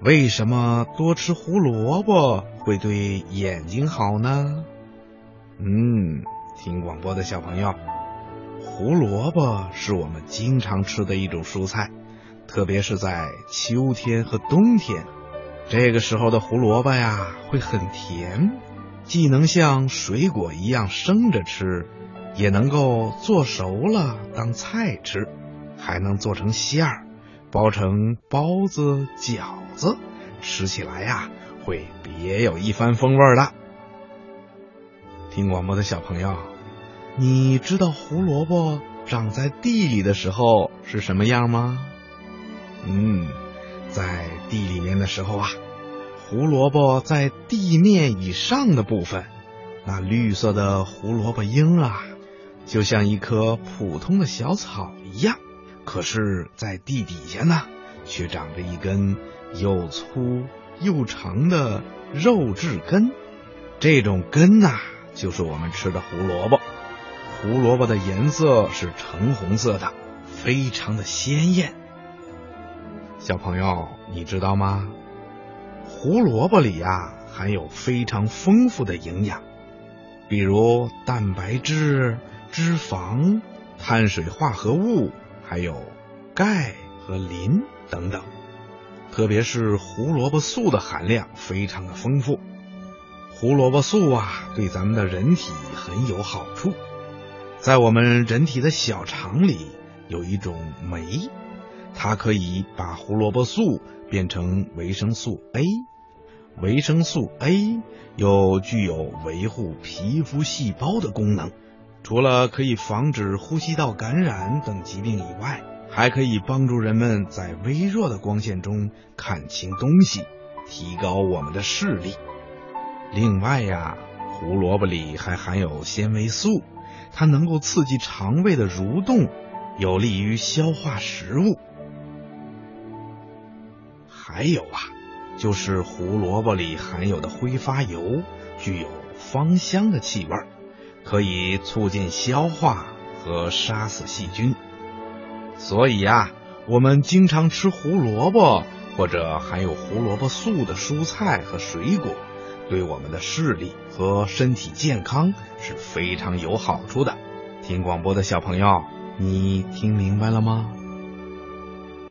为什么多吃胡萝卜会对眼睛好呢？嗯，听广播的小朋友，胡萝卜是我们经常吃的一种蔬菜，特别是在秋天和冬天，这个时候的胡萝卜呀会很甜，既能像水果一样生着吃，也能够做熟了当菜吃，还能做成馅儿，包成包子、饺子，吃起来呀会别有一番风味的。听广播的小朋友，你知道胡萝卜长在地里的时候是什么样吗？嗯，在地里面的时候啊，胡萝卜在地面以上的部分，那绿色的胡萝卜缨啊，就像一棵普通的小草一样。可是，在地底下呢，却长着一根又粗又长的肉质根，这种根呐。就是我们吃的胡萝卜，胡萝卜的颜色是橙红色的，非常的鲜艳。小朋友，你知道吗？胡萝卜里呀含有非常丰富的营养，比如蛋白质、脂肪、碳水化合物，还有钙和磷等等。特别是胡萝卜素的含量非常的丰富。胡萝卜素啊，对咱们的人体很有好处。在我们人体的小肠里有一种酶，它可以把胡萝卜素变成维生素 A。维生素 A 又具有维护皮肤细胞的功能，除了可以防止呼吸道感染等疾病以外，还可以帮助人们在微弱的光线中看清东西，提高我们的视力。另外呀，胡萝卜里还含有纤维素，它能够刺激肠胃的蠕动，有利于消化食物。还有啊，就是胡萝卜里含有的挥发油，具有芳香的气味，可以促进消化和杀死细菌。所以呀，我们经常吃胡萝卜或者含有胡萝卜素的蔬菜和水果。对我们的视力和身体健康是非常有好处的。听广播的小朋友，你听明白了吗？